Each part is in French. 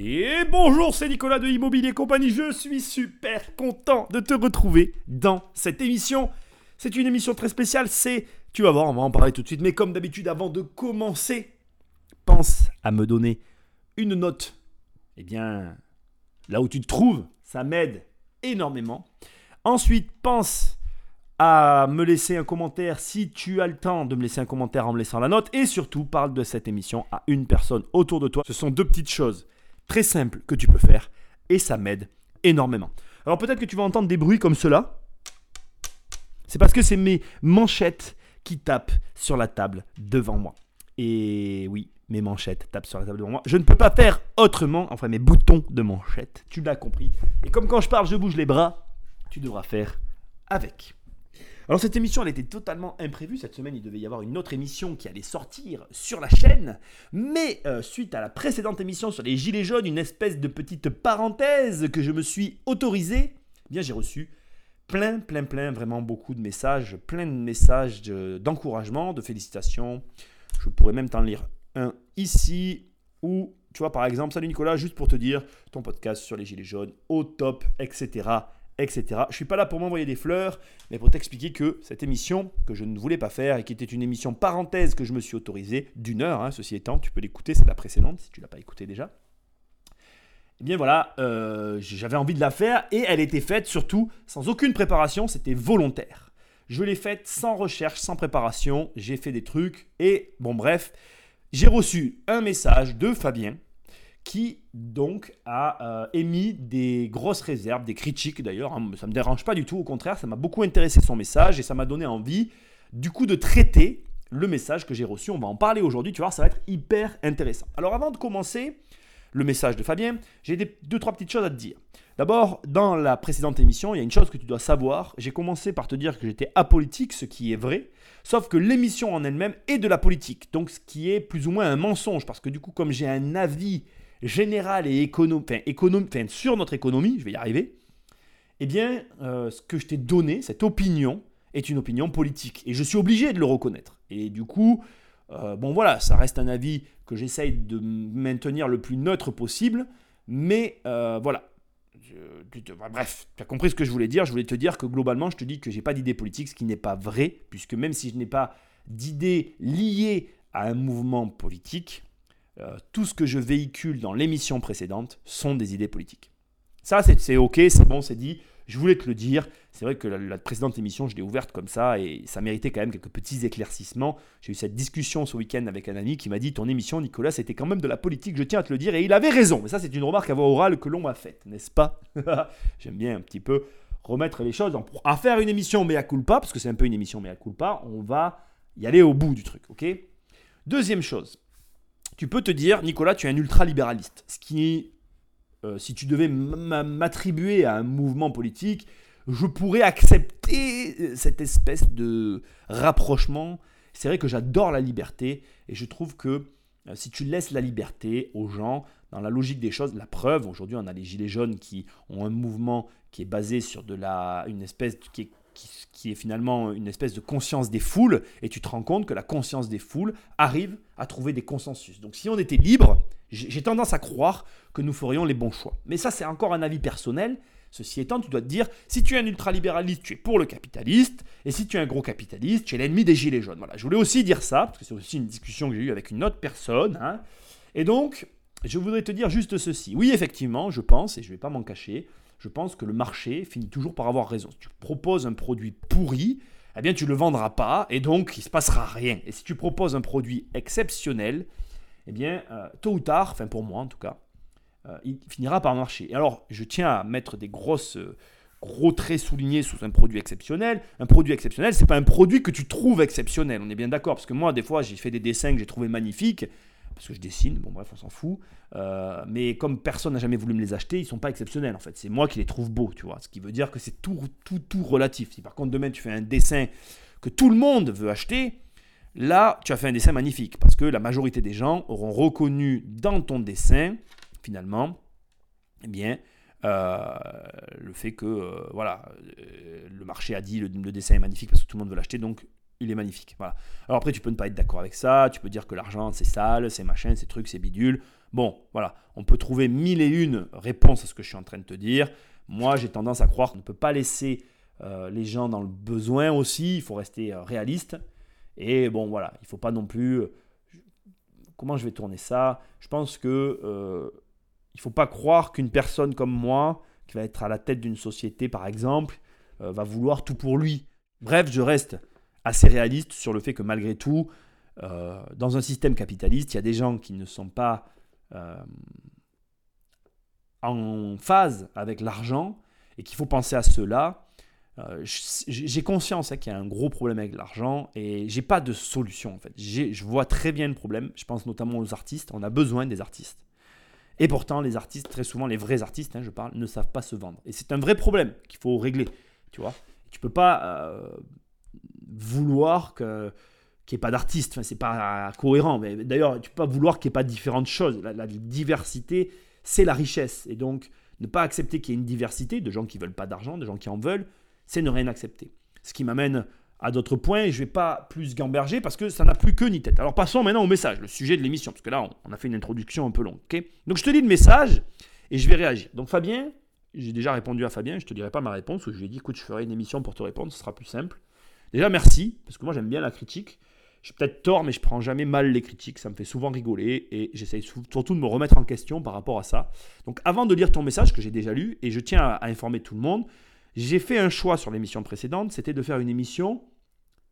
Et bonjour, c'est Nicolas de Immobilier Compagnie. Je suis super content de te retrouver dans cette émission. C'est une émission très spéciale. C'est, tu vas voir, on va en parler tout de suite. Mais comme d'habitude, avant de commencer, pense à me donner une note. Eh bien, là où tu te trouves, ça m'aide énormément. Ensuite, pense à me laisser un commentaire si tu as le temps de me laisser un commentaire en me laissant la note. Et surtout, parle de cette émission à une personne autour de toi. Ce sont deux petites choses très simples que tu peux faire et ça m'aide énormément. Alors peut-être que tu vas entendre des bruits comme cela. C'est parce que c'est mes manchettes qui tapent sur la table devant moi. Et oui, mes manchettes tapent sur la table devant moi. Je ne peux pas faire autrement, enfin mes boutons de manchette, tu l'as compris. Et comme quand je parle, je bouge les bras, tu devras faire avec. Alors cette émission, elle était totalement imprévue. Cette semaine, il devait y avoir une autre émission qui allait sortir sur la chaîne. Mais euh, suite à la précédente émission sur les Gilets jaunes, une espèce de petite parenthèse que je me suis autorisé, eh bien j'ai reçu plein, plein, plein, vraiment beaucoup de messages, plein de messages d'encouragement, de, félicitations. Je pourrais même t'en lire un ici ou tu vois, par exemple, salut Nicolas, juste pour te dire, ton podcast sur les Gilets jaunes, au top, etc etc. Je suis pas là pour m'envoyer des fleurs, mais pour t'expliquer que cette émission que je ne voulais pas faire et qui était une émission parenthèse que je me suis autorisé d'une heure, hein, ceci étant, tu peux l'écouter, c'est la précédente si tu l'as pas écouté déjà. Eh bien voilà, euh, j'avais envie de la faire et elle était faite surtout sans aucune préparation, c'était volontaire. Je l'ai faite sans recherche, sans préparation, j'ai fait des trucs et bon bref, j'ai reçu un message de Fabien qui donc a euh, émis des grosses réserves, des critiques d'ailleurs. Hein. ça ne me dérange pas du tout, au contraire, ça m'a beaucoup intéressé son message et ça m'a donné envie du coup de traiter le message que j'ai reçu. On va en parler aujourd'hui, tu vois, ça va être hyper intéressant. Alors avant de commencer le message de Fabien, j'ai deux, trois petites choses à te dire. D'abord, dans la précédente émission, il y a une chose que tu dois savoir. J'ai commencé par te dire que j'étais apolitique, ce qui est vrai. Sauf que l'émission en elle-même est de la politique. Donc, ce qui est plus ou moins un mensonge. Parce que du coup, comme j'ai un avis général et économique, sur notre économie, je vais y arriver, eh bien, euh, ce que je t'ai donné, cette opinion, est une opinion politique. Et je suis obligé de le reconnaître. Et du coup, euh, bon voilà, ça reste un avis que j'essaye de maintenir le plus neutre possible. Mais euh, voilà. bref, tu as compris ce que je voulais dire. Je voulais te dire que globalement, je te dis que j'ai pas d'idée politique, ce qui n'est pas vrai, puisque même si je n'ai pas d'idée liée à un mouvement politique, euh, tout ce que je véhicule dans l'émission précédente sont des idées politiques. Ça, c'est ok, c'est bon, c'est dit. Je voulais te le dire. C'est vrai que la, précédente émission, je l'ai ouverte comme ça et ça méritait quand même quelques petits éclaircissements. J'ai eu cette discussion ce week-end avec un ami qui m'a dit Ton émission, Nicolas, c'était quand même de la politique, je tiens à te le dire. Et il avait raison. Mais ça, c'est une remarque à voix orale que l'on m'a faite, n'est-ce pas? J'aime bien un petit peu remettre les choses. En, à faire une émission mea culpa, parce que c'est un peu une émission mea culpa, on va y aller au bout du truc, ok? Deuxième chose, tu peux te dire, Nicolas, tu es un ultralibéraliste. Ce qui, euh, si tu devais m'attribuer à un mouvement politique, je pourrais accepter euh, cette espèce de rapprochement. C'est vrai que j'adore la liberté et je trouve que euh, si tu laisses la liberté aux gens, dans la logique des choses, la preuve, aujourd'hui on a les Gilets jaunes qui ont un mouvement qui est basé sur de la, une espèce qui est qui, est finalement une espèce de conscience des foules, et tu te rends compte que la conscience des foules arrive à trouver des consensus. Donc si on était libre, j'ai tendance à croire que nous ferions les bons choix. Mais ça, c'est encore un avis personnel. Ceci étant, tu dois te dire, si tu es un ultralibéraliste, tu es pour le capitaliste, et si tu es un gros capitaliste, tu es l'ennemi des gilets jaunes. Voilà, je voulais aussi dire ça, parce que c'est aussi une discussion que j'ai eue avec une autre personne. Hein. Et donc, je voudrais te dire juste ceci. Oui, effectivement, je pense, et je ne vais pas m'en cacher, je pense que le marché finit toujours par avoir raison. Si tu proposes un produit pourri, eh bien tu ne le vendras pas et donc il ne se passera rien. Et si tu proposes un produit exceptionnel, eh bien euh, tôt ou tard, enfin pour moi en tout cas, euh, il finira par marcher. Et alors je tiens à mettre des grosses... Euh, gros traits soulignés sous un produit exceptionnel. Un produit exceptionnel, c'est pas un produit que tu trouves exceptionnel. On est bien d'accord, parce que moi, des fois, j'ai fait des dessins que j'ai trouvé magnifiques parce que je dessine, bon bref, on s'en fout. Euh, mais comme personne n'a jamais voulu me les acheter, ils sont pas exceptionnels en fait. C'est moi qui les trouve beaux, tu vois. Ce qui veut dire que c'est tout, tout, tout relatif. Si par contre demain tu fais un dessin que tout le monde veut acheter, là tu as fait un dessin magnifique parce que la majorité des gens auront reconnu dans ton dessin, finalement, eh bien, euh, le fait que euh, voilà, le marché a dit le, le, dessin est magnifique parce que tout le monde veut l'acheter, donc il est magnifique. Voilà. Alors après, tu peux ne pas être d'accord avec ça, tu peux dire que l'argent c'est sale, c'est machin, c'est trucs, c'est bidule. Bon, voilà, on peut trouver mille et une réponses à ce que je suis en train de te dire. Moi, j'ai tendance à croire qu'on ne peut pas laisser euh, les gens dans le besoin aussi, il faut rester euh, réaliste. Et bon, voilà, il ne faut pas non plus... Euh, comment je vais tourner ça? Je pense que il ne faut pas croire qu'une personne comme moi, qui va être à la tête d'une société par exemple, va vouloir tout pour lui. Bref, je reste assez réaliste sur le fait que malgré tout, dans un système capitaliste, il y a des gens qui ne sont pas en phase avec l'argent et qu'il faut penser à cela. Euh, j'ai conscience hein, qu'il y a un gros problème avec l'argent et j'ai pas de solution en fait. Je vois très bien le problème. Je pense notamment aux artistes. On a besoin des artistes. Et pourtant, les artistes, très souvent, les vrais artistes, hein, je parle, ne savent pas se vendre. Et c'est un vrai problème qu'il faut régler. Tu vois, tu peux pas euh, vouloir que qu'il n'y ait pas d'artistes. Enfin, c'est pas cohérent. Mais d'ailleurs, tu peux pas vouloir qu'il n'y ait pas différentes choses. la diversité, c'est la richesse. Et donc, ne pas accepter qu'il y ait une diversité de gens qui veulent pas d'argent, de gens qui en veulent, c'est ne rien accepter. Ce qui m'amène à d'autres points, et je ne vais pas plus gamberger parce que ça n'a plus que ni tête. Alors passons maintenant au message, le sujet de l'émission, parce que là, on a fait une introduction un peu longue. donc je te lis le message et je vais réagir. Donc Fabien, j'ai déjà répondu à Fabien, je ne te dirai pas ma réponse, où je lui ai dit, écoute, je ferai une émission pour te répondre, ce sera plus simple. Déjà, merci, parce que moi j'aime bien la critique. J'ai peut-être tort, mais je prends jamais mal les critiques. Ça me fait souvent rigoler et j'essaye surtout de me remettre en question par rapport à ça. Donc, avant de lire ton message que j'ai déjà lu, et je tiens à, informer tout le monde, j'ai fait un choix sur l'émission précédente, c'était de faire une émission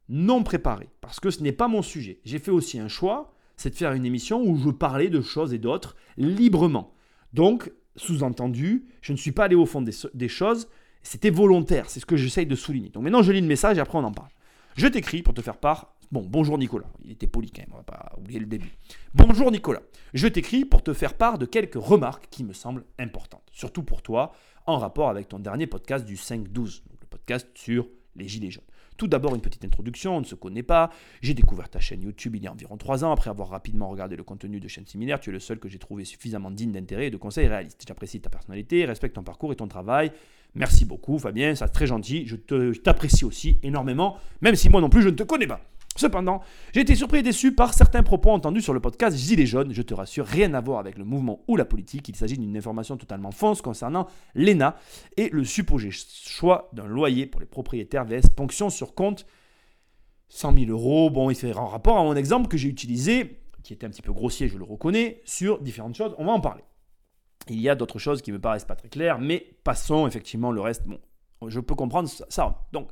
non préparée, parce que ce n'est pas mon sujet. J'ai fait aussi un choix, c'est de faire une émission où je parlais de choses et d'autres librement. Donc, sous-entendu, je ne suis pas allé au fond des, des choses, c'était volontaire, c'est ce que j'essaye de souligner. Donc maintenant, je lis le message et après on en parle. Je t'écris pour te faire part Bon, bonjour Nicolas. Il était poli quand même, on va pas oublier le début. Bonjour Nicolas. Je t'écris pour te faire part de quelques remarques qui me semblent importantes, surtout pour toi, en rapport avec ton dernier podcast du 5-12, le podcast sur les Gilets jaunes. Tout d'abord, une petite introduction, on ne se connaît pas. J'ai découvert ta chaîne YouTube il y a environ 3 ans, après avoir rapidement regardé le contenu de chaînes similaires. Tu es le seul que j'ai trouvé suffisamment digne d'intérêt et de conseils réalistes. J'apprécie ta personnalité, respecte ton parcours et ton travail. Merci beaucoup, Fabien, c'est très gentil. Je t'apprécie aussi énormément, même si moi non plus je ne te connais pas. Cependant, j'ai été surpris et déçu par certains propos entendus sur le podcast Gilets jaunes. Je te rassure, rien à voir avec le mouvement ou la politique. Il s'agit d'une information totalement fausse concernant l'ENA et le supposé choix d'un loyer pour les propriétaires VS ponction sur compte 100 000 euros. Bon, il fait en rapport à mon exemple que j'ai utilisé, qui était un petit peu grossier, je le reconnais, sur différentes choses. On va en parler. Il y a d'autres choses qui me paraissent pas très claires, mais passons effectivement le reste. Bon, je peux comprendre ça. Donc,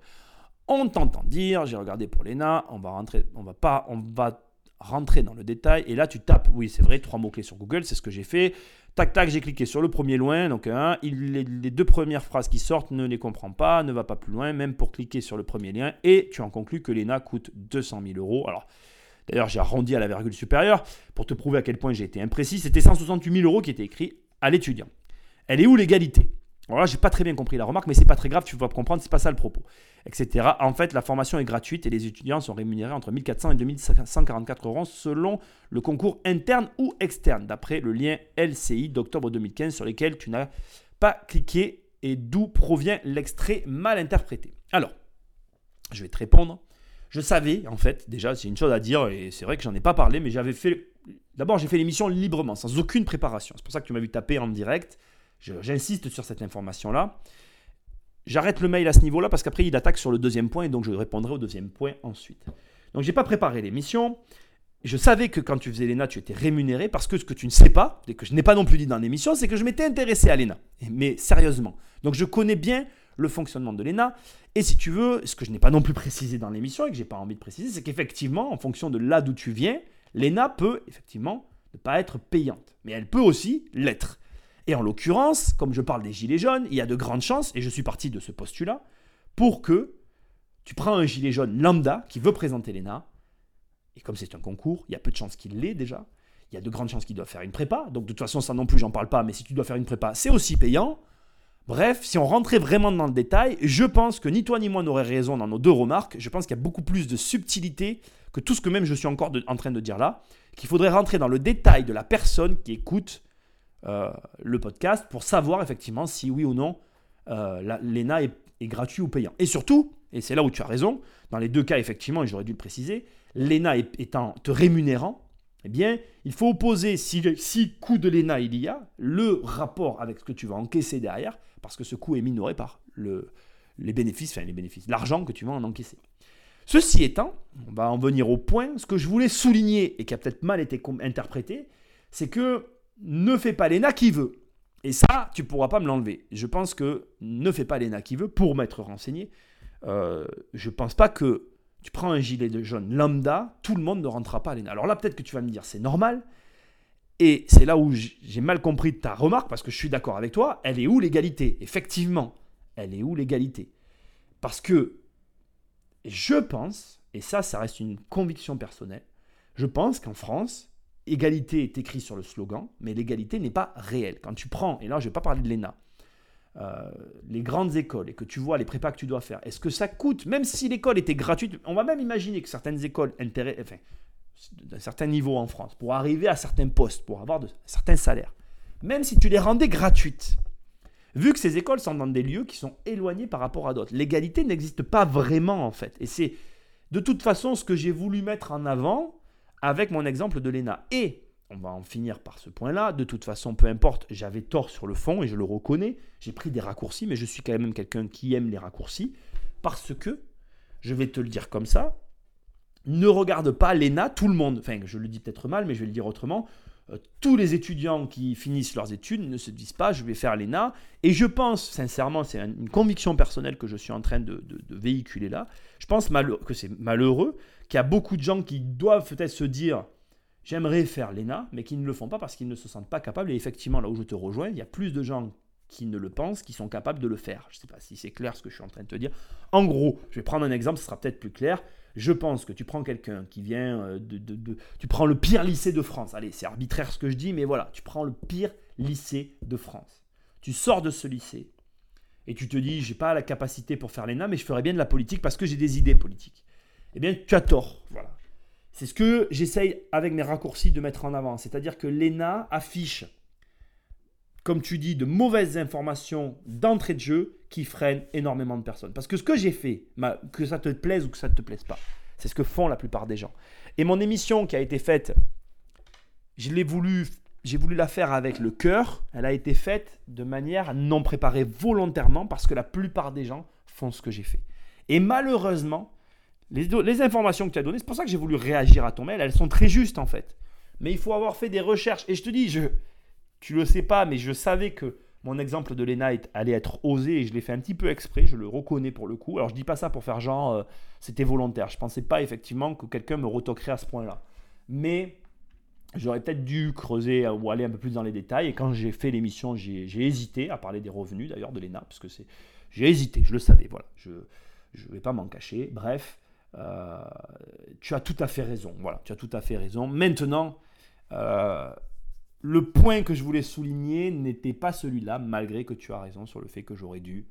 on t'entend dire, j'ai regardé pour l'ENA, on va rentrer, on va pas, on va rentrer dans le détail. Et là, tu tapes, oui, c'est vrai, trois mots-clés sur Google, c'est ce que j'ai fait. Tac, tac, j'ai cliqué sur le premier loin. Donc, les, deux premières phrases qui sortent, ne les comprends pas, ne va pas plus loin, même pour cliquer sur le premier lien. Et tu en conclus que l'ENA coûte 200 000 euros. Alors, d'ailleurs, j'ai arrondi à la virgule supérieure pour te prouver à quel point j'ai été imprécis. C'était 168 000 euros qui étaient écrits l'étudiant. Elle est où l'égalité? Voilà, j'ai pas très bien compris la remarque, mais c'est pas très grave, tu vas comprendre, c'est pas ça le propos, etc. En fait, la formation est gratuite et les étudiants sont rémunérés entre 1400 et 2144 euros selon le concours interne ou externe, d'après le lien LCI d'octobre 2015 sur lequel tu n'as pas cliqué et d'où provient l'extrait mal interprété. Alors, je vais te répondre. Je savais, en fait, déjà, c'est une chose à dire, et c'est vrai que j'en ai pas parlé, mais j'avais fait. D'abord, j'ai fait l'émission librement, sans aucune préparation. C'est pour ça que tu m'as vu taper en direct. J'insiste sur cette information-là. J'arrête le mail à ce niveau-là parce qu'après, il attaque sur le deuxième point et donc je répondrai au deuxième point ensuite. Donc, je n'ai pas préparé l'émission. Je savais que quand tu faisais l'ENA, tu étais rémunéré parce que ce que tu ne sais pas, et que je n'ai pas non plus dit dans l'émission, c'est que je m'étais intéressé à l'ENA. Mais sérieusement. Donc, je connais bien le fonctionnement de l'ENA. Et si tu veux, ce que je n'ai pas non plus précisé dans l'émission et que je n'ai pas envie de préciser, c'est qu'effectivement, en fonction de là d'où tu viens, l'ENA peut effectivement ne pas être payante. Mais elle peut aussi l'être. Et en l'occurrence, comme je parle des gilets jaunes, il y a de grandes chances, et je suis parti de ce postulat, pour que tu prends un gilet jaune lambda qui veut présenter l'ENA, et comme c'est un concours, il y a peu de chances qu'il l'ait déjà, il y a de grandes chances qu'il doit faire une prépa, donc de toute façon ça non plus j'en parle pas, mais si tu dois faire une prépa, c'est aussi payant. Bref, si on rentrait vraiment dans le détail, je pense que ni toi ni moi n'aurait raison dans nos deux remarques, je pense qu'il y a beaucoup plus de subtilité que tout ce que même je suis encore en train de dire là, qu'il faudrait rentrer dans le détail de la personne qui écoute euh, le podcast pour savoir effectivement si oui ou non euh, l'ENA est, gratuit ou payant. Et surtout, et c'est là où tu as raison, dans les deux cas effectivement, et j'aurais dû le préciser, l'ENA étant te rémunérant, eh bien, il faut opposer, si, si coût de l'ENA il y a, le rapport avec ce que tu vas encaisser derrière, parce que ce coût est minoré par le, les bénéfices, enfin les bénéfices, l'argent que tu vas en encaisser. Ceci étant, on va en venir au point, ce que je voulais souligner et qui a peut-être mal été interprété, c'est que ne fais pas l'ENA qui veut. Et ça, tu ne pourras pas me l'enlever. Je pense que ne fais pas l'ENA qui veut pour m'être renseigné. Euh, je ne pense pas que tu prends un gilet de jaune lambda, tout le monde ne rentrera pas à l'ENA. Alors là, peut-être que tu vas me dire c'est normal. Et c'est là où j'ai mal compris ta remarque, parce que je suis d'accord avec toi. Elle est où l'égalité? Effectivement, elle est où l'égalité? Parce que je pense, et ça, ça reste une conviction personnelle, je pense qu'en France, égalité est écrit sur le slogan, mais l'égalité n'est pas réelle. Quand tu prends, et là je ne vais pas parler de l'ENA, euh, les grandes écoles et que tu vois les prépas que tu dois faire, est-ce que ça coûte, même si l'école était gratuite, on va même imaginer que certaines écoles enfin, d'un certain niveau en France, pour arriver à certains postes, pour avoir de, certains salaires, même si tu les rendais gratuites, vu que ces écoles sont dans des lieux qui sont éloignés par rapport à d'autres. L'égalité n'existe pas vraiment en fait. Et c'est de toute façon ce que j'ai voulu mettre en avant avec mon exemple de l'ENA. Et on va en finir par ce point-là. De toute façon, peu importe, j'avais tort sur le fond et je le reconnais. J'ai pris des raccourcis, mais je suis quand même quelqu'un qui aime les raccourcis parce que, je vais te le dire comme ça, ne regarde pas l'ENA, tout le monde, enfin je le dis peut-être mal, mais je vais le dire autrement, tous les étudiants qui finissent leurs études ne se disent pas je vais faire l'ENA. Et je pense, sincèrement, c'est une conviction personnelle que je suis en train de, véhiculer là, je pense que c'est malheureux qu'il y a beaucoup de gens qui doivent peut-être se dire j'aimerais faire l'ENA, mais qui ne le font pas parce qu'ils ne se sentent pas capables. Et effectivement, là où je te rejoins, il y a plus de gens qui ne le pensent, qui sont capables de le faire. Je ne sais pas si c'est clair ce que je suis en train de te dire. En gros, je vais prendre un exemple, ce sera peut-être plus clair. Je pense que tu prends quelqu'un qui vient euh, de, Tu prends le pire lycée de France. Allez, c'est arbitraire ce que je dis, mais voilà, tu prends le pire lycée de France. Tu sors de ce lycée et tu te dis, j'ai pas la capacité pour faire l'ENA, mais je ferais bien de la politique parce que j'ai des idées politiques. Eh bien, tu as tort. Voilà. C'est ce que j'essaye avec mes raccourcis de mettre en avant. C'est-à-dire que l'ENA affiche, comme tu dis, de mauvaises informations d'entrée de jeu qui freine énormément de personnes. Parce que ce que j'ai fait, que ça te plaise ou que ça ne te plaise pas, c'est ce que font la plupart des gens. Et mon émission qui a été faite, je l'ai voulu, j'ai voulu la faire avec le cœur. Elle a été faite de manière non préparée volontairement parce que la plupart des gens font ce que j'ai fait. Et malheureusement, les, les informations que tu as données, c'est pour ça que j'ai voulu réagir à ton mail, elles sont très justes en fait. Mais il faut avoir fait des recherches. Et je te dis, je, tu le sais pas, mais je savais que mon exemple de l'ENA allait être osé et je l'ai fait un petit peu exprès, je le reconnais pour le coup. Alors je dis pas ça pour faire genre euh, c'était volontaire. Je pensais pas effectivement que quelqu'un me retoquerait à ce point-là. Mais j'aurais peut-être dû creuser ou aller un peu plus dans les détails. Et quand j'ai fait l'émission, j'ai hésité à parler des revenus d'ailleurs de l'ENA, parce que c'est j'ai hésité, je le savais. Voilà, je ne vais pas m'en cacher. Bref, euh, tu as tout à fait raison. Voilà, tu as tout à fait raison. Maintenant. Euh, le point que je voulais souligner n'était pas celui-là, malgré que tu as raison sur le fait que j'aurais dû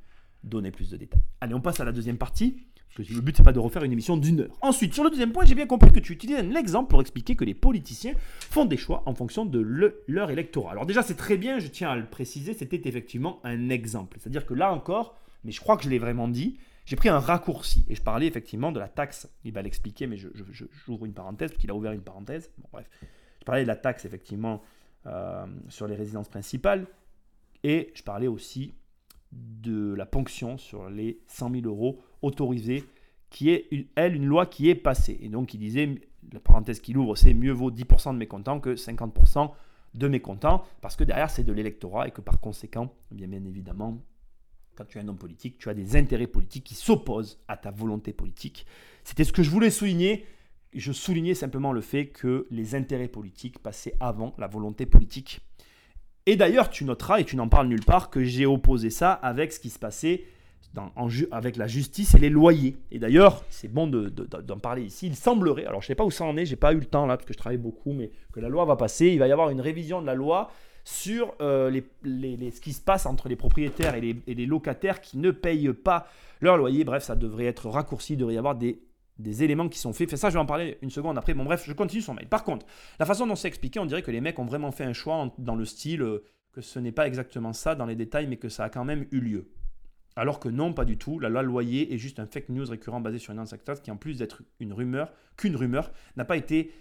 donner plus de détails. Allez, on passe à la deuxième partie. Parce que le but, c'est pas de refaire une émission d'une heure. Ensuite, sur le deuxième point, j'ai bien compris que tu utilises un exemple pour expliquer que les politiciens font des choix en fonction de leur électorat. Alors déjà, c'est très bien, je tiens à le préciser, c'était effectivement un exemple. C'est-à-dire que là encore, mais je crois que je l'ai vraiment dit, j'ai pris un raccourci et je parlais effectivement de la taxe. Il va l'expliquer, mais j'ouvre une parenthèse, parce qu'il a ouvert une parenthèse. Bon, bref. Je parlais de la taxe, effectivement, euh, sur les résidences principales. Et je parlais aussi de la ponction sur les 100 000 euros autorisés, qui est, elle, une loi qui est passée. Et donc, il disait, la parenthèse qu'il ouvre, c'est mieux vaut 10% de mécontents que 50% de mécontents, parce que derrière, c'est de l'électorat et que par conséquent, eh bien, bien évidemment, quand tu es un homme politique, tu as des intérêts politiques qui s'opposent à ta volonté politique. C'était ce que je voulais souligner je soulignais simplement le fait que les intérêts politiques passaient avant la volonté politique. Et d'ailleurs, tu noteras, et tu n'en parles nulle part, que j'ai opposé ça avec ce qui se passait avec la justice et les loyers. Et d'ailleurs, c'est bon d'en parler ici. Il semblerait, alors je ne sais pas où ça en est, j'ai pas eu le temps là, parce que je travaille beaucoup, mais que la loi va passer. Il va y avoir une révision de la loi sur euh, ce qui se passe entre les propriétaires et les, et les locataires qui ne payent pas leur loyer. Bref, ça devrait être raccourci, il devrait y avoir des des éléments qui sont faits. ça, je vais en parler une seconde après. Bon, bref, je continue son mail. Par contre, la façon dont c'est expliqué, on dirait que les mecs ont vraiment fait un choix dans le style euh, que ce n'est pas exactement ça dans les détails, mais que ça a quand même eu lieu. Alors que non, pas du tout. La loi loyer est juste un fake news récurrent basé sur une inséctase qui, en plus d'être une rumeur, qu'une rumeur, n'a pas été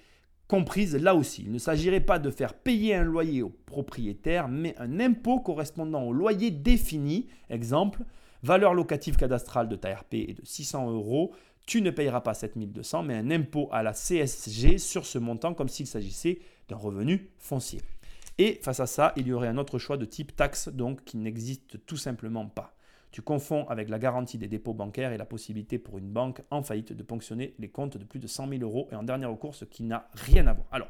comprise là aussi. Il ne s'agirait pas de faire payer un loyer au propriétaire, mais un impôt correspondant au loyer défini. Exemple, valeur locative cadastrale de ta RP est de 600 euros. Tu ne payeras pas 7200, mais un impôt à la CSG sur ce montant comme s'il s'agissait d'un revenu foncier. Et face à ça, il y aurait un autre choix de type taxe, donc qui n'existe tout simplement pas. Tu confonds avec la garantie des dépôts bancaires et la possibilité pour une banque en faillite de ponctionner les comptes de plus de 100 000 euros et en dernier recours, ce qui n'a rien à voir. Alors,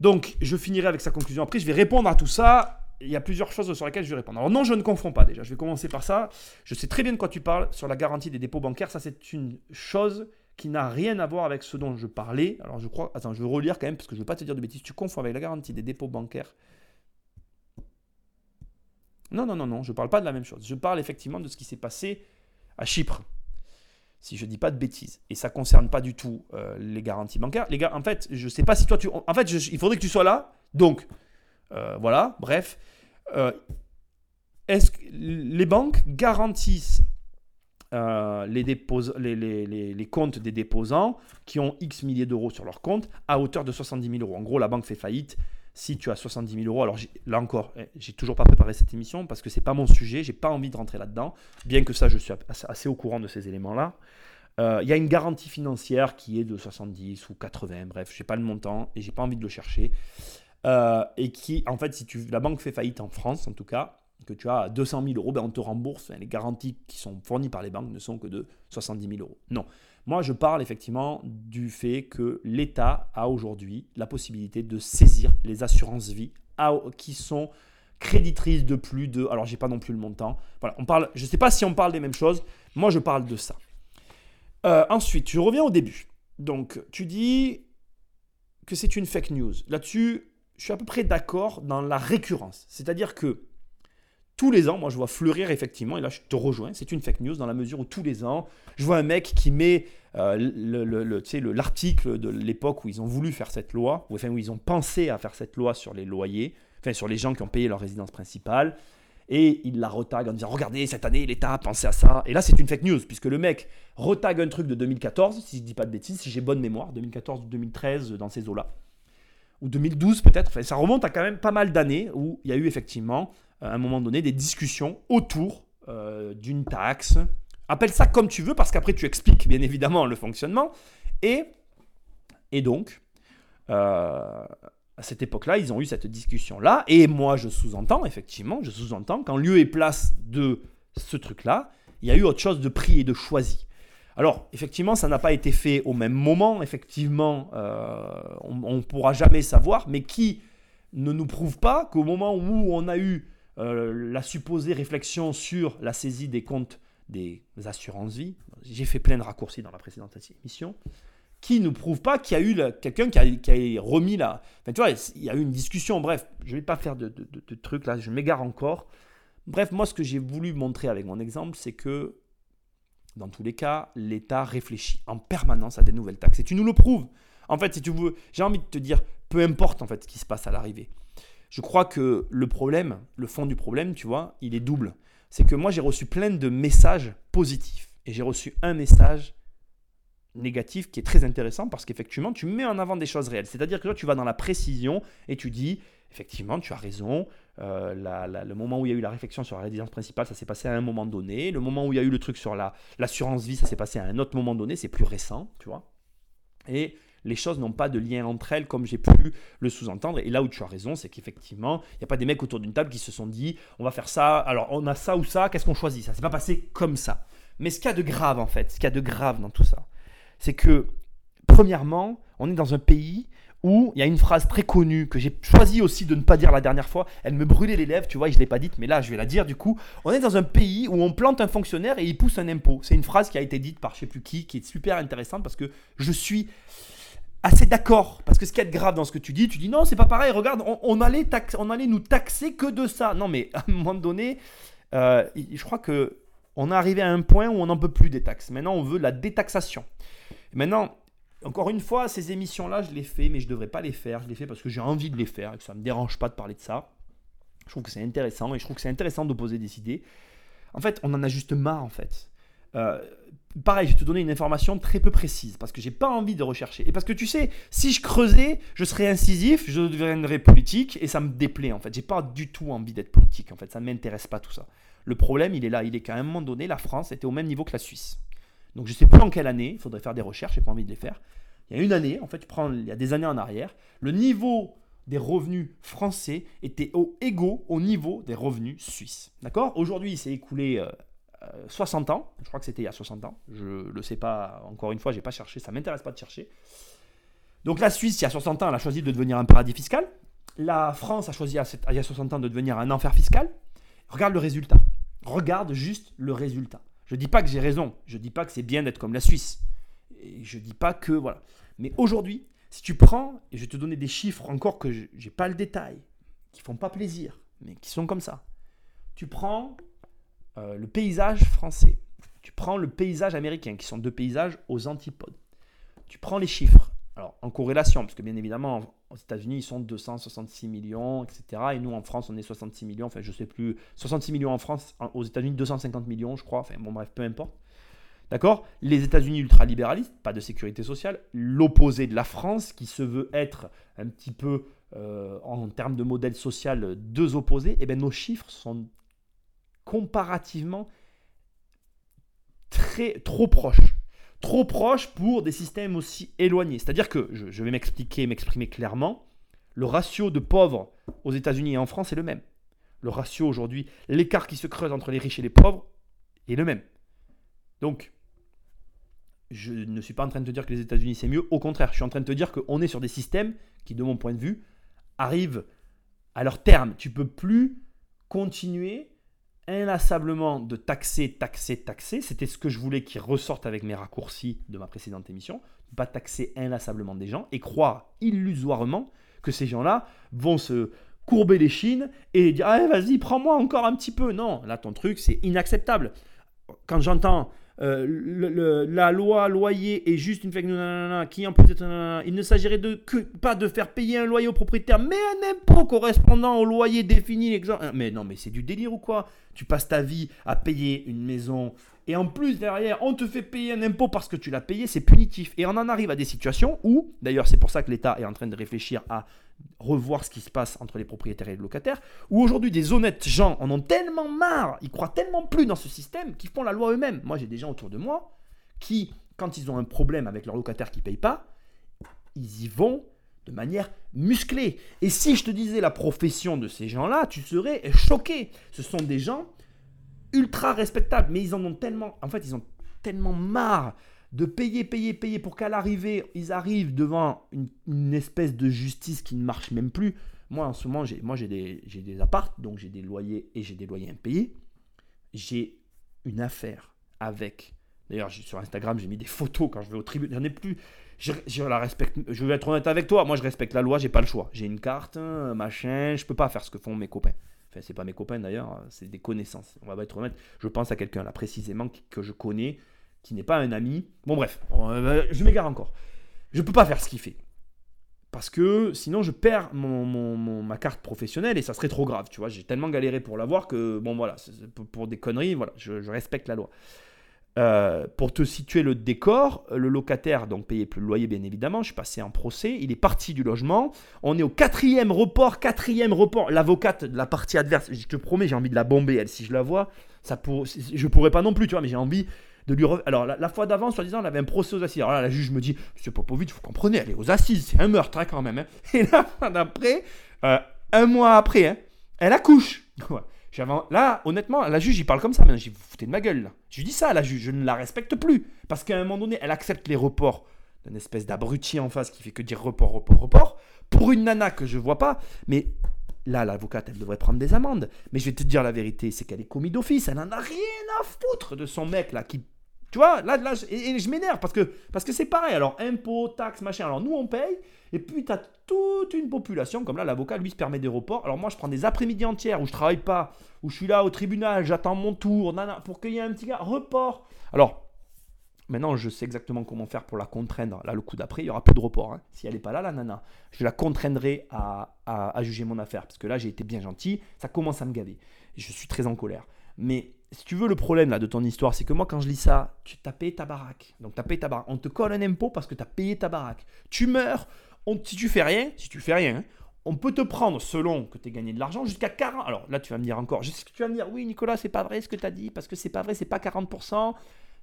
donc je finirai avec sa conclusion. Après, je vais répondre à tout ça. Il y a plusieurs choses sur lesquelles je vais répondre. Alors non, je ne confonds pas déjà. Je vais commencer par ça. Je sais très bien de quoi tu parles sur la garantie des dépôts bancaires. Ça, c'est une chose qui n'a rien à voir avec ce dont je parlais. Alors je crois, attends, je vais relire quand même parce que je ne veux pas te dire de bêtises. Tu confonds avec la garantie des dépôts bancaires. Non, non, non, non, je ne parle pas de la même chose. Je parle effectivement de ce qui s'est passé à Chypre. Si je ne dis pas de bêtises. Et ça ne concerne pas du tout euh, les garanties bancaires. Les gars, en fait, je ne sais pas si toi tu. En fait, il faudrait que tu sois là. Donc, voilà, bref. Euh, est-ce que les banques garantissent les, les, les, comptes des déposants qui ont X milliers d'euros sur leur compte à hauteur de 70 000 euros? En gros, la banque fait faillite, si tu as 70 000 euros, alors là encore, eh, j'ai toujours pas préparé cette émission parce que c'est pas mon sujet, j'ai pas envie de rentrer là-dedans, bien que ça, je suis assez au courant de ces éléments-là. Euh, il y a une garantie financière qui est de 70 ou 80, bref, je n'ai pas le montant et j'ai pas envie de le chercher. Euh, et qui, en fait, si tu, la banque fait faillite en France, en tout cas, que tu as 200 000 euros, ben on te rembourse. les garanties qui sont fournies par les banques ne sont que de 70 000 euros. Non. Moi, je parle effectivement du fait que l'État a aujourd'hui la possibilité de saisir les assurances vie qui sont créditrices de plus de. Alors, j'ai pas non plus le montant. Voilà, on parle. Je ne sais pas si on parle des mêmes choses. Moi, je parle de ça. Euh, ensuite, je reviens au début. Donc, tu dis que c'est une fake news. Là-dessus, je suis à peu près d'accord dans la récurrence. C'est-à-dire que tous les ans, moi je vois fleurir effectivement, et là je te rejoins, c'est une fake news dans la mesure où tous les ans, je vois un mec qui met euh, l'article de l'époque où ils ont voulu faire cette loi, où ils ont pensé à faire cette loi sur les loyers, enfin sur les gens qui ont payé leur résidence principale, et il la retague en disant regardez cette année l'État a pensé à ça, et là c'est une fake news puisque le mec retague un truc de 2014, si je dis pas de bêtises, si j'ai bonne mémoire, 2014 ou 2013 dans ces eaux-là, ou 2012 peut-être, ça remonte à quand même pas mal d'années où il y a eu effectivement à un moment donné des discussions autour euh, d'une taxe. Appelle ça comme tu veux parce qu'après tu expliques bien évidemment le fonctionnement. Et, et donc, euh, à cette époque-là, ils ont eu cette discussion-là. Et moi, je sous-entends, effectivement, je sous-entends qu'en lieu et place de ce truc-là, il y a eu autre chose de pris et de choisi. Alors, effectivement, ça n'a pas été fait au même moment. Effectivement, euh, on ne pourra jamais savoir. Mais qui ne nous prouve pas qu'au moment où on a eu euh, la supposée réflexion sur la saisie des comptes des assurances-vie, j'ai fait plein de raccourcis dans la précédente émission, qui ne prouve pas qu'il y a eu quelqu'un qui a, remis la... Enfin, tu vois, il y a eu une discussion, bref, je ne vais pas faire de, de trucs là, je m'égare encore. Bref, moi, ce que j'ai voulu montrer avec mon exemple, c'est que dans tous les cas, l'État réfléchit en permanence à des nouvelles taxes. Et tu nous le prouves. En fait, si tu veux, j'ai envie de te dire, peu importe en fait ce qui se passe à l'arrivée je crois que le problème, le fond du problème, tu vois, il est double. C'est que moi, j'ai reçu plein de messages positifs et j'ai reçu un message négatif qui est très intéressant parce qu'effectivement, tu mets en avant des choses réelles. C'est-à-dire que toi, tu vas dans la précision et tu dis, effectivement, tu as raison. Euh, le moment où il y a eu la réflexion sur la résidence principale, ça s'est passé à un moment donné. Le moment où il y a eu le truc sur l'assurance vie, ça s'est passé à un autre moment donné. C'est plus récent, tu vois. Et les choses n'ont pas de lien entre elles comme j'ai pu le sous-entendre. Et là où tu as raison, c'est qu'effectivement, il n'y a pas des mecs autour d'une table qui se sont dit on va faire ça, alors on a ça ou ça, qu'est-ce qu'on choisit? Ça s'est pas passé comme ça. Mais ce qu'il y a de grave en fait, ce qu'il y a de grave dans tout ça, c'est que premièrement, on est dans un pays où il y a une phrase très connue que j'ai choisi aussi de ne pas dire la dernière fois. Elle me brûlait les lèvres, tu vois, je ne l'ai pas dite, mais là je vais la dire du coup. On est dans un pays où on plante un fonctionnaire et il pousse un impôt. C'est une phrase qui a été dite par je sais plus qui, qui est super intéressante parce que je suis assez d'accord. Parce que ce qui est grave dans ce que tu dis, tu dis non, c'est pas pareil, regarde, on, allait on allait nous taxer que de ça. Non, mais à un moment donné, euh, je crois que on est arrivé à un point où on n'en peut plus des taxes. Maintenant, on veut la détaxation. Maintenant, encore une fois, ces émissions-là, je les fais, mais je ne devrais pas les faire. Je les fais parce que j'ai envie de les faire et que ça ne me dérange pas de parler de ça. Je trouve que c'est intéressant et je trouve que c'est intéressant d'opposer des idées. En fait, on en a juste marre, en fait. Euh, pareil, je vais te donner une information très peu précise parce que j'ai pas envie de rechercher. Et parce que tu sais, si je creusais, je serais incisif, je deviendrais politique et ça me déplaît en fait. J'ai pas du tout envie d'être politique en fait, ça m'intéresse pas tout ça. Le problème, il est là, il est qu'à un moment donné, la France était au même niveau que la Suisse. Donc je sais plus en quelle année, il faudrait faire des recherches, j'ai pas envie de les faire. Il y a une année, en fait, tu prends, il y a des années en arrière, le niveau des revenus français était au égaux au niveau des revenus suisses. D'accord? Aujourd'hui, il s'est écoulé 60 euh, ans. Je crois que c'était il y a 60 ans. Je ne le sais pas, encore une fois, je n'ai pas cherché. Ça ne m'intéresse pas de chercher. Donc la Suisse, il y a 60 ans, elle a choisi de devenir un paradis fiscal. La France a choisi il y a 60 ans de devenir un enfer fiscal. Regarde le résultat. Regarde juste le résultat. Je ne dis pas que j'ai raison. Je ne dis pas que c'est bien d'être comme la Suisse. Et je ne dis pas que... Voilà. Mais aujourd'hui, si tu prends, et je vais te donner des chiffres encore que je n'ai pas le détail, qui font pas plaisir, mais qui sont comme ça. Tu prends euh, le paysage français, tu prends le paysage américain, qui sont deux paysages aux antipodes. Tu prends les chiffres, alors en corrélation, parce que bien évidemment, aux États-Unis, ils sont 266 millions, etc. Et nous, en France, on est 66 millions, enfin, je sais plus, 66 millions en France, aux États-Unis, 250 millions, je crois, enfin, bon, bref, peu importe. D'accord? Les États-Unis ultralibéralistes, pas de sécurité sociale. L'opposé de la France, qui se veut être un petit peu, euh, en termes de modèle social, deux opposés. Eh bien, nos chiffres sont comparativement très, trop proches. Trop proches pour des systèmes aussi éloignés. C'est-à-dire que, je, je vais m'expliquer, m'exprimer clairement, le ratio de pauvres aux États-Unis et en France est le même. Le ratio aujourd'hui, l'écart qui se creuse entre les riches et les pauvres est le même. Donc, je ne suis pas en train de te dire que les États-Unis c'est mieux. Au contraire, je suis en train de te dire qu'on est sur des systèmes qui, de mon point de vue, arrivent à leur terme. Tu peux plus continuer inlassablement de taxer, taxer, taxer. C'était ce que je voulais qu'ils ressortent avec mes raccourcis de ma précédente émission. Pas taxer inlassablement des gens et croire illusoirement que ces gens-là vont se courber les chines et dire ah, vas-y, prends-moi encore un petit peu. Non, là, ton truc, c'est inacceptable. Quand j'entends euh, la loi loyer est juste une fake qui en plus il ne s'agirait de que pas de faire payer un loyer au propriétaire, mais un impôt correspondant au loyer défini. Exemple. Mais non, mais c'est du délire ou quoi? Tu passes ta vie à payer une maison et en plus derrière on te fait payer un impôt parce que tu l'as payé, c'est punitif. Et on en arrive à des situations où, d'ailleurs, c'est pour ça que l'État est en train de réfléchir à revoir ce qui se passe entre les propriétaires et les locataires, où aujourd'hui des honnêtes gens en ont tellement marre, ils croient tellement plus dans ce système qu'ils font la loi eux-mêmes. Moi j'ai des gens autour de moi qui, quand ils ont un problème avec leur locataire qui ne paye pas, ils y vont de manière musclée. Et si je te disais la profession de ces gens-là, tu serais choqué. Ce sont des gens ultra respectables, mais ils en ont tellement, en fait, ils ont tellement marre de payer, payer, payer pour qu'à l'arrivée, ils arrivent devant une, espèce de justice qui ne marche même plus. Moi, en ce moment, j'ai, des, des apparts, donc j'ai des loyers et j'ai des loyers impayés. J'ai une affaire avec. D'ailleurs, sur Instagram, j'ai mis des photos quand je vais au tribunal. J'en ai plus. Je, la respecte. Je être honnête avec toi. Moi, je respecte la loi. J'ai pas le choix. J'ai une carte, machin. Je peux pas faire ce que font mes copains. Enfin, c'est pas mes copains d'ailleurs. C'est des connaissances. On va être honnête. Je pense à quelqu'un là précisément que je connais qui n'est pas un ami. Bon bref, euh, je m'égare encore. Je peux pas faire ce qu'il fait. Parce que sinon je perds ma carte professionnelle et ça serait trop grave, tu vois. J'ai tellement galéré pour l'avoir que, bon voilà, pour des conneries, voilà, je, respecte la loi. Euh, pour te situer le décor, le locataire donc payait plus le loyer bien évidemment, je suis passé en procès, il est parti du logement, on est au quatrième report, quatrième report, l'avocate de la partie adverse, je te promets j'ai envie de la bomber elle si je la vois, ça pour, je pourrais pas non plus tu vois, mais j'ai envie Alors, la, fois d'avant, soi-disant, elle avait un procès aux assises. Alors là, la juge me dit Monsieur Popovic, vous comprenez, elle est aux assises, c'est un meurtre hein, quand même. Hein. Et la fois d'après, euh, un mois après, hein, elle accouche. Là, honnêtement, la juge, il parle comme ça. Mais j'ai vous de ma gueule. Là. Je lui dis ça à la juge, je ne la respecte plus. Parce qu'à un moment donné, elle accepte les reports d'une espèce d'abruti en face qui fait que dire report, report, report. Pour une nana que je vois pas. Mais là, l'avocate, elle devrait prendre des amendes. Mais je vais te dire la vérité, c'est qu'elle est commis d'office. Elle n'en a rien à foutre de son mec là qui tu vois, là, là et, je m'énerve parce que parce que c'est pareil. Alors, impôts, taxes, machin. Alors, nous, on paye. Et puis, tu as toute une population. Comme là, l'avocat, lui, se permet des reports. Alors, moi, je prends des après-midi entières où je travaille pas, où je suis là au tribunal, j'attends mon tour, nana, pour qu'il y ait un petit gars. Report. Alors, maintenant, je sais exactement comment faire pour la contraindre. Là, le coup d'après, il y aura plus de report. Hein. Si elle n'est pas là, la nana, je la contraindrai à, à, à juger mon affaire. Parce que là, j'ai été bien gentil. Ça commence à me gaver. Je suis très en colère. Mais si tu veux, le problème là de ton histoire, c'est que moi, quand je lis ça, tu as payé ta baraque. Donc, tu as payé ta baraque. On te colle un impôt parce que tu as payé ta baraque. Tu meurs, on, si tu fais rien, si tu fais rien, on peut te prendre, selon que tu aies gagné de l'argent, jusqu'à 40. Alors là, tu vas me dire encore, que tu vas me dire, oui, Nicolas, c'est pas vrai ce que tu as dit, parce que c'est pas vrai, c'est pas 40%.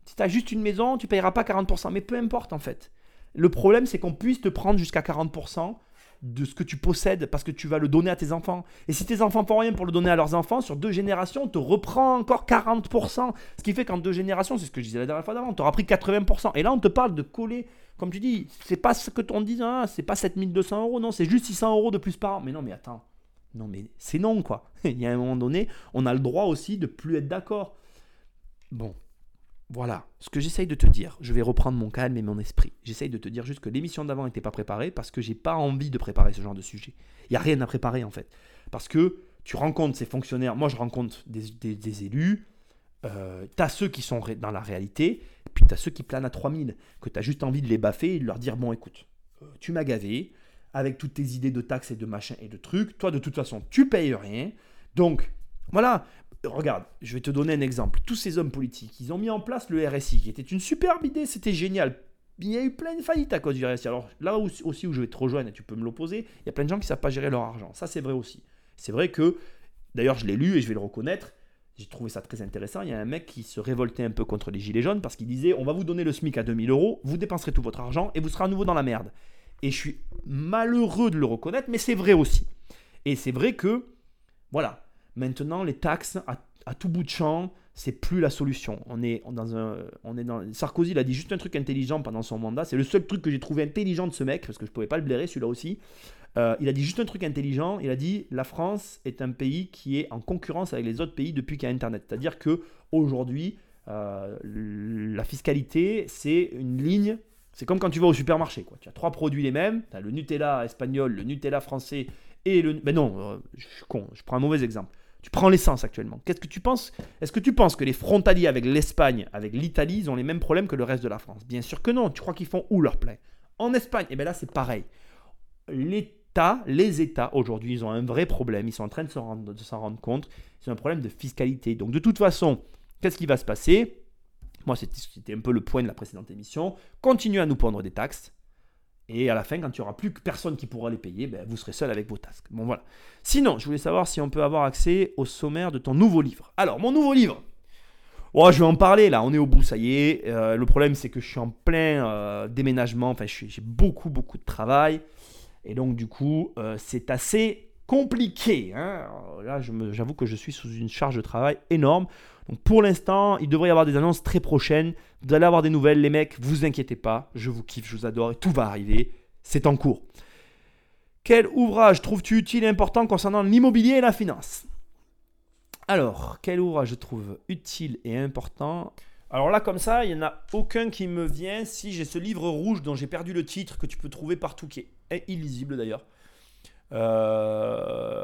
Si tu as juste une maison, tu payeras pas 40%. Mais peu importe, en fait. Le problème, c'est qu'on puisse te prendre jusqu'à 40% de ce que tu possèdes parce que tu vas le donner à tes enfants. Et si tes enfants font rien pour le donner à leurs enfants, sur deux générations, on te reprend encore 40%. Ce qui fait qu'en deux générations, c'est ce que je disais la dernière fois d'avant, on t'aura pris 80%. Et là, on te parle de coller, comme tu dis, c'est pas ce que on dit, hein, c'est pas 7200 euros, non, c'est juste 600 euros de plus par an. Mais non, mais attends. Non, mais c'est non, quoi. Il y a un moment donné, on a le droit aussi de plus être d'accord. Bon, voilà, ce que j'essaye de te dire, je vais reprendre mon calme et mon esprit. J'essaye de te dire juste que l'émission d'avant n'était pas préparée parce que j'ai pas envie de préparer ce genre de sujet. Il n'y a rien à préparer en fait. Parce que tu rencontres ces fonctionnaires, moi je rencontre des, élus, euh, tu as ceux qui sont dans la réalité, puis tu as ceux qui planent à 3000, que tu as juste envie de les baffer et de leur dire bon écoute, euh, tu m'as gavé, avec toutes tes idées de taxes et de machin et de trucs, toi de toute façon tu payes rien, donc voilà, regarde, je vais te donner un exemple. Tous ces hommes politiques, ils ont mis en place le RSI, qui était une superbe idée, c'était génial. Il y a eu plein de faillites à cause du RSI. Alors là aussi où je vais te rejoindre, et tu peux me l'opposer, il y a plein de gens qui ne savent pas gérer leur argent. Ça, c'est vrai aussi. C'est vrai que, d'ailleurs, je l'ai lu et je vais le reconnaître. J'ai trouvé ça très intéressant. Il y a un mec qui se révoltait un peu contre les gilets jaunes parce qu'il disait on va vous donner le SMIC à 2000 euros, vous dépenserez tout votre argent et vous serez à nouveau dans la merde. Et je suis malheureux de le reconnaître, mais c'est vrai aussi. Et c'est vrai que, voilà, Maintenant, les taxes à, tout bout de champ, c'est plus la solution. On est dans un, on est dans. Sarkozy, il a dit juste un truc intelligent pendant son mandat. C'est le seul truc que j'ai trouvé intelligent de ce mec, parce que je pouvais pas le blairer celui-là aussi. Euh, il a dit juste un truc intelligent. Il a dit la France est un pays qui est en concurrence avec les autres pays depuis qu'il y a Internet. C'est-à-dire que aujourd'hui, euh, la fiscalité, c'est une ligne. C'est comme quand tu vas au supermarché. Quoi. Tu as trois produits les mêmes. Tu as le Nutella espagnol, le Nutella français et le. Mais non, euh, je suis con. Je prends un mauvais exemple. Tu prends l'essence actuellement. Qu'est-ce que tu penses? Est-ce que tu penses que les frontaliers avec l'Espagne, avec l'Italie, ils ont les mêmes problèmes que le reste de la France? Bien sûr que non. Tu crois qu'ils font où leur plein? En Espagne, et eh bien là c'est pareil. L'État, les États aujourd'hui, ils ont un vrai problème. Ils sont en train de s'en rendre, rendre, compte. Ont un problème de fiscalité. Donc de toute façon, qu'est-ce qui va se passer? Moi, c'était un peu le point de la précédente émission. Continuez à nous prendre des taxes. Et à la fin, quand il n'y aura plus personne qui pourra les payer, ben, vous serez seul avec vos tasks. Bon voilà. Sinon, je voulais savoir si on peut avoir accès au sommaire de ton nouveau livre. Alors, mon nouveau livre. Oh, je vais en parler là, on est au bout, ça y est. Euh, le problème, c'est que je suis en plein euh, déménagement, enfin, j'ai beaucoup, beaucoup de travail. Et donc, du coup, euh, c'est assez compliqué. Hein. là, j'avoue que je suis sous une charge de travail énorme. Donc pour l'instant, il devrait y avoir des annonces très prochaines. Vous allez avoir des nouvelles, les mecs, vous inquiétez pas, je vous kiffe, je vous adore et tout va arriver. C'est en cours. Quel ouvrage trouves-tu utile et important concernant l'immobilier et la finance? Alors, quel ouvrage je trouve utile et important? Alors là, comme ça, il n'y en a aucun qui me vient si j'ai ce livre rouge dont j'ai perdu le titre que tu peux trouver partout, qui est illisible d'ailleurs. Euh,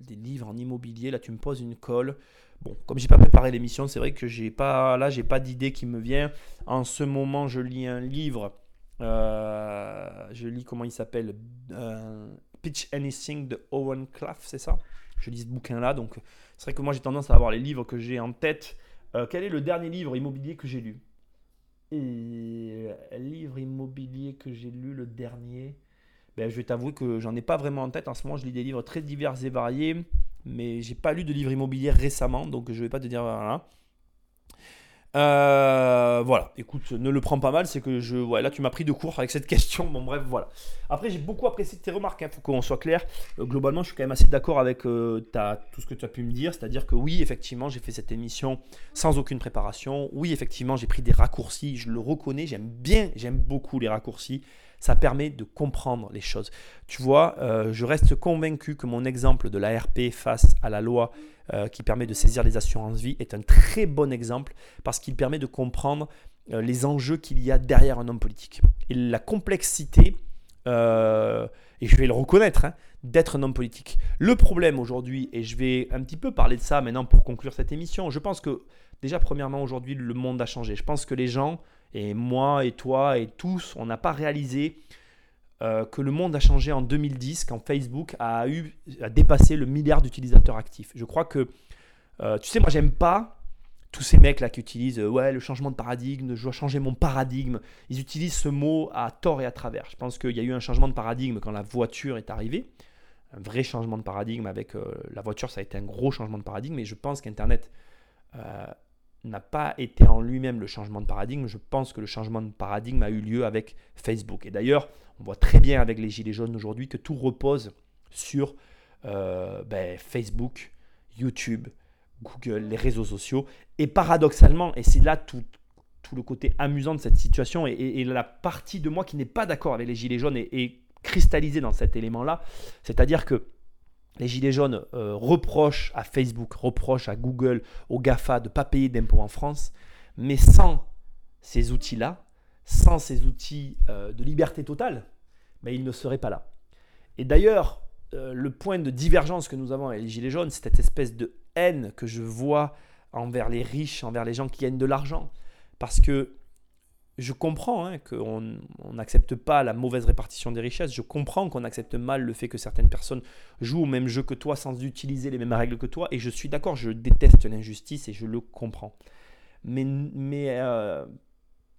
des livres en immobilier, là tu me poses une colle. Bon, comme j'ai pas préparé l'émission, c'est vrai que j'ai pas là, j'ai pas d'idée qui me vient. En ce moment, je lis un livre. Euh, je lis comment il s'appelle euh, Pitch Anything de Owen Clough, c'est ça? Je lis ce bouquin-là, donc c'est vrai que moi j'ai tendance à avoir les livres que j'ai en tête. Euh, quel est le dernier livre immobilier que j'ai lu? Et livre immobilier que j'ai lu, le dernier? Ben, je vais t'avouer que j'en ai pas vraiment en tête. En ce moment, je lis des livres très divers et variés mais j'ai pas lu de livre immobilier récemment, donc je vais pas te dire voilà. Euh, voilà, écoute, ne le prends pas mal, c'est que je. Là, tu m'as pris de court avec cette question. Bon, bref, voilà. Après, j'ai beaucoup apprécié tes remarques, il hein, faut qu'on soit clair. Euh, globalement, je suis quand même assez d'accord avec euh, tout ce que tu as pu me dire. C'est-à-dire que oui, effectivement, j'ai fait cette émission sans aucune préparation. Oui, effectivement, j'ai pris des raccourcis, je le reconnais. J'aime bien, j'aime beaucoup les raccourcis ça permet de comprendre les choses. Tu vois, euh, je reste convaincu que mon exemple de l'ARP face à la loi euh, qui permet de saisir les assurances vie est un très bon exemple parce qu'il permet de comprendre euh, les enjeux qu'il y a derrière un homme politique. Et la complexité, et je vais le reconnaître, hein, d'être un homme politique. Le problème aujourd'hui, et je vais un petit peu parler de ça maintenant pour conclure cette émission, je pense que déjà premièrement aujourd'hui le monde a changé. Je pense que les gens et moi et toi et tous, on n'a pas réalisé euh, que le monde a changé en 2010 quand Facebook a, eu, a dépassé le milliard d'utilisateurs actifs. Je crois que Euh, tu sais, moi, j'aime pas tous ces mecs là qui utilisent euh, ouais le changement de paradigme, je dois changer mon paradigme. Ils utilisent ce mot à tort et à travers. Je pense qu'il y a eu un changement de paradigme quand la voiture est arrivée, un vrai changement de paradigme avec la voiture, ça a été un gros changement de paradigme. Mais je pense qu'Internet n'a pas été en lui-même le changement de paradigme. Je pense que le changement de paradigme a eu lieu avec Facebook. Et d'ailleurs, on voit très bien avec les gilets jaunes aujourd'hui que tout repose sur ben, Facebook, YouTube, Google, les réseaux sociaux. Et paradoxalement, et c'est là tout, le côté amusant de cette situation, et, la partie de moi qui n'est pas d'accord avec les Gilets jaunes est, cristallisée dans cet élément-là, c'est-à-dire que les Gilets jaunes euh, reprochent à Facebook, reprochent à Google, aux GAFA de ne pas payer d'impôts en France, mais sans ces outils-là, sans ces outils euh, de liberté totale, mais ils ne seraient pas là. Et d'ailleurs, euh, le point de divergence que nous avons avec les Gilets jaunes, c'est cette espèce de haine que je vois envers les riches, envers les gens qui gagnent de l'argent. Parce que je comprends hein, qu'on n'accepte pas la mauvaise répartition des richesses. Je comprends qu'on accepte mal le fait que certaines personnes jouent au même jeu que toi sans utiliser les mêmes règles que toi. Et je suis d'accord, je déteste l'injustice et je le comprends. Mais, euh,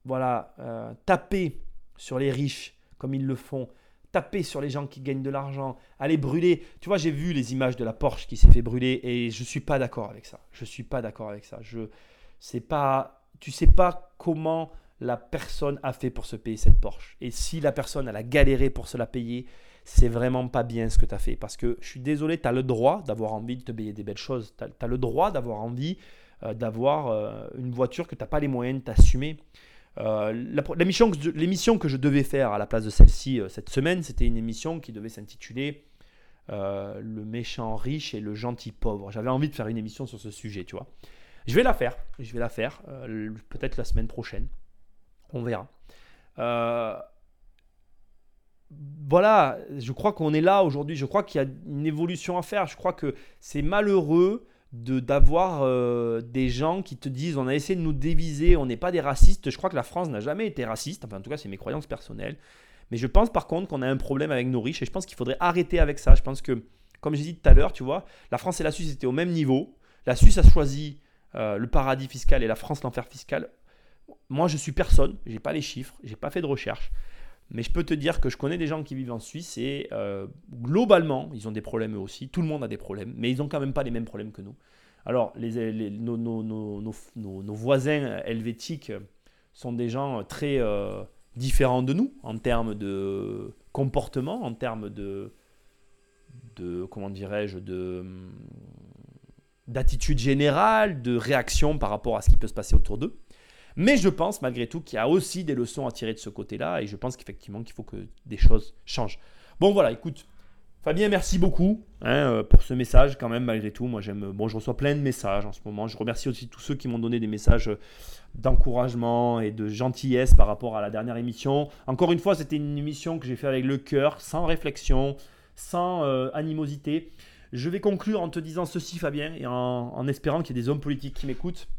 voilà, euh, taper sur les riches comme ils le font, taper sur les gens qui gagnent de l'argent, aller brûler. Tu vois, j'ai vu les images de la Porsche qui s'est fait brûler et je suis pas d'accord avec ça. Je suis pas d'accord avec ça. Je sais pas, tu sais pas comment la personne a fait pour se payer cette Porsche. Et si la personne elle a galéré pour se la payer, c'est vraiment pas bien ce que tu as fait. Parce que je suis désolé, tu as le droit d'avoir envie de te payer des belles choses. Tu as, le droit d'avoir envie euh, d'avoir euh, une voiture que tu n'as pas les moyens de t'assumer. Euh, l'émission que, je devais faire à la place de celle-ci cette semaine, c'était une émission qui devait s'intituler Le méchant riche et le gentil pauvre. J'avais envie de faire une émission sur ce sujet, tu vois. Je vais la faire, je vais la faire, peut-être la semaine prochaine. On verra. voilà, je crois qu'on est là aujourd'hui. Je crois qu'il y a une évolution à faire. Je crois que c'est malheureux de d'avoir euh, des gens qui te disent on a essayé de nous déviser, on n'est pas des racistes. Je crois que la France n'a jamais été raciste, enfin en tout cas c'est mes croyances personnelles. Mais je pense par contre qu'on a un problème avec nos riches et je pense qu'il faudrait arrêter avec ça. Je pense que, comme j'ai dit tout à l'heure, tu vois, la France et la Suisse étaient au même niveau. La Suisse a choisi euh, le paradis fiscal et la France l'enfer fiscal. Moi je suis personne, j'ai pas les chiffres, j'ai pas fait de recherche. Mais je peux te dire que je connais des gens qui vivent en Suisse et euh, globalement, ils ont des problèmes eux aussi. Tout le monde a des problèmes, mais ils n'ont quand même pas les mêmes problèmes que nous. Alors, nos, voisins helvétiques sont des gens très euh, différents de nous en termes de comportement, en termes de, comment dirais-je, de d'attitude générale, de réaction par rapport à ce qui peut se passer autour d'eux. Mais je pense malgré tout qu'il y a aussi des leçons à tirer de ce côté-là et je pense qu'effectivement qu'il faut que des choses changent. Bon voilà, écoute, Fabien, merci beaucoup hein, euh, pour ce message quand même malgré tout. Moi j'aime, bon je reçois plein de messages en ce moment. Je remercie aussi tous ceux qui m'ont donné des messages d'encouragement et de gentillesse par rapport à la dernière émission. Encore une fois, c'était une émission que j'ai fait avec le cœur, sans réflexion, sans euh, animosité. Je vais conclure en te disant ceci, Fabien, et en espérant qu'il y ait des hommes politiques qui m'écoutent.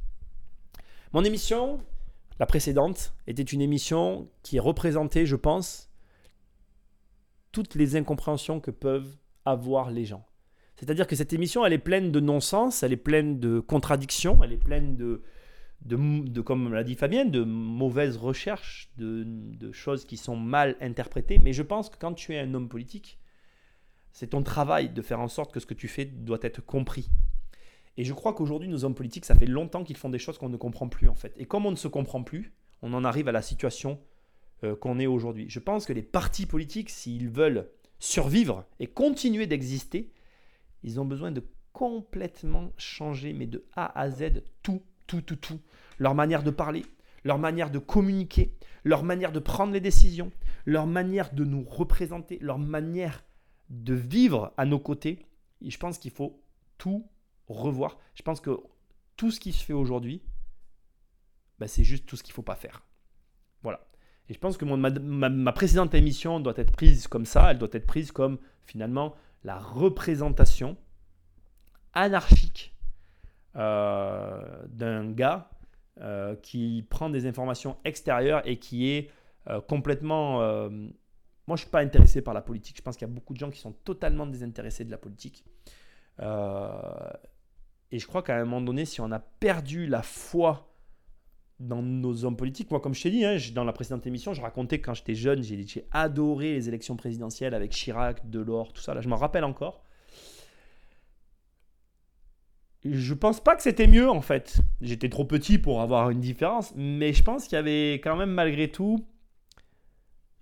Mon émission, la précédente, était une émission qui représentait, je pense, toutes les incompréhensions que peuvent avoir les gens. C'est-à-dire que cette émission, elle est pleine de non-sens, elle est pleine de contradictions, elle est pleine de, comme l'a dit Fabienne, de mauvaises recherches, de, choses qui sont mal interprétées. Mais je pense que quand tu es un homme politique, c'est ton travail de faire en sorte que ce que tu fais doit être compris. Et je crois qu'aujourd'hui, nos hommes politiques, ça fait longtemps qu'ils font des choses qu'on ne comprend plus en fait. Et comme on ne se comprend plus, on en arrive à la situation euh, qu'on est aujourd'hui. Je pense que les partis politiques, s'ils veulent survivre et continuer d'exister, ils ont besoin de complètement changer, mais de A à Z, tout, tout, tout, tout. Leur manière de parler, leur manière de communiquer, leur manière de prendre les décisions, leur manière de nous représenter, leur manière de vivre à nos côtés. Et je pense qu'il faut tout revoir. Je pense que tout ce qui se fait aujourd'hui, bah, c'est juste tout ce qu'il ne faut pas faire. Voilà. Et je pense que ma, précédente émission doit être prise comme ça, elle doit être prise comme finalement la représentation anarchique euh, d'un gars euh, qui prend des informations extérieures et qui est euh, complètement... moi, je ne suis pas intéressé par la politique. Je pense qu'il y a beaucoup de gens qui sont totalement désintéressés de la politique. Et je crois qu'à un moment donné, si on a perdu la foi dans nos hommes politiques, moi, comme je t'ai dit, hein, dans la précédente émission, je racontais que quand j'étais jeune, j'ai adoré les élections présidentielles avec Chirac, Delors, tout ça. Là, je m'en rappelle encore. Je pense pas que c'était mieux en fait. J'étais trop petit pour avoir une différence, mais je pense qu'il y avait quand même malgré tout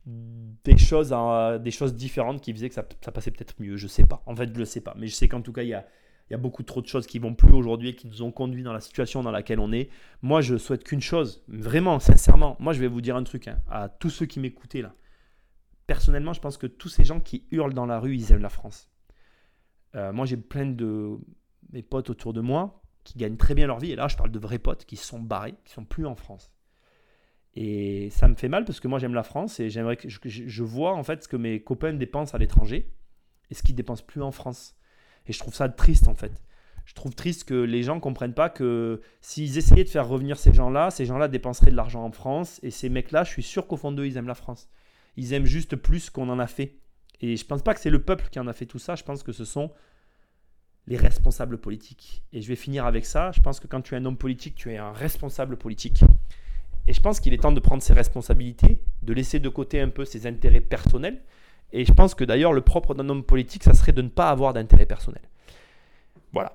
des choses, des choses différentes qui faisaient que ça, passait peut-être mieux. Je sais pas. En fait, je le sais pas. Mais je sais qu'en tout cas, il y a, il y a beaucoup trop de choses qui vont plus aujourd'hui et qui nous ont conduit dans la situation dans laquelle on est. Moi, je souhaite qu'une chose, vraiment, sincèrement. Moi, je vais vous dire un truc hein, à tous ceux qui m'écoutaient là. Personnellement, je pense que tous ces gens qui hurlent dans la rue, ils aiment la France. Euh, moi, j'ai plein de mes potes autour de moi qui gagnent très bien leur vie. Et là, je parle de vrais potes qui sont barrés, qui sont plus en France. Et ça me fait mal parce que moi, j'aime la France et j'aimerais que je, vois en fait ce que mes copains dépensent à l'étranger et ce qu'ils dépensent plus en France. Et je trouve ça triste en fait. Je trouve triste que les gens comprennent pas que s'ils essayaient de faire revenir ces gens-là, ces gens-là dépenseraient de l'argent en France. Et ces mecs-là, je suis sûr qu'au fond d'eux, ils aiment la France. Ils aiment juste plus qu'on en a fait. Et je pense pas que c'est le peuple qui en a fait tout ça. Je pense que ce sont les responsables politiques. Et je vais finir avec ça. Je pense que quand tu es un homme politique, tu es un responsable politique. Et je pense qu'il est temps de prendre ses responsabilités, de laisser de côté un peu ses intérêts personnels. Et je pense que d'ailleurs, le propre d'un homme politique, ça serait de ne pas avoir d'intérêt personnel. Voilà.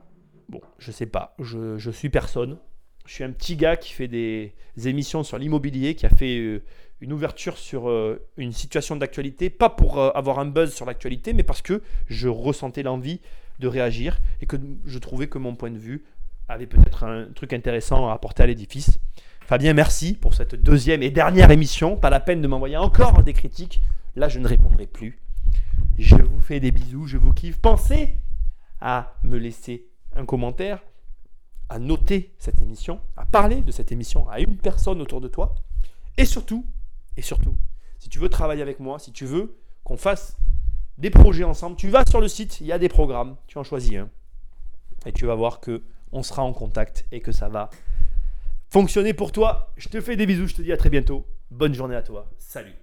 Bon, je sais pas. Je, je, suis personne. Je suis un petit gars qui fait des émissions sur l'immobilier, qui a fait euh, une ouverture sur euh, une situation d'actualité, pas pour euh, avoir un buzz sur l'actualité, mais parce que je ressentais l'envie de réagir et que je trouvais que mon point de vue avait peut-être un truc intéressant à apporter à l'édifice. Fabien, merci pour cette deuxième et dernière émission. Pas la peine de m'envoyer encore des critiques. Là, je ne répondrai plus. Je vous fais des bisous, je vous kiffe. Pensez à me laisser un commentaire, à noter cette émission, à parler de cette émission à une personne autour de toi. Et surtout, et surtout, si tu veux travailler avec moi, si tu veux qu'on fasse des projets ensemble, tu vas sur le site, il y a des programmes, tu en choisis un. Et tu vas voir que on sera en contact et que ça va fonctionner pour toi. Je te fais des bisous, je te dis à très bientôt. Bonne journée à toi. Salut.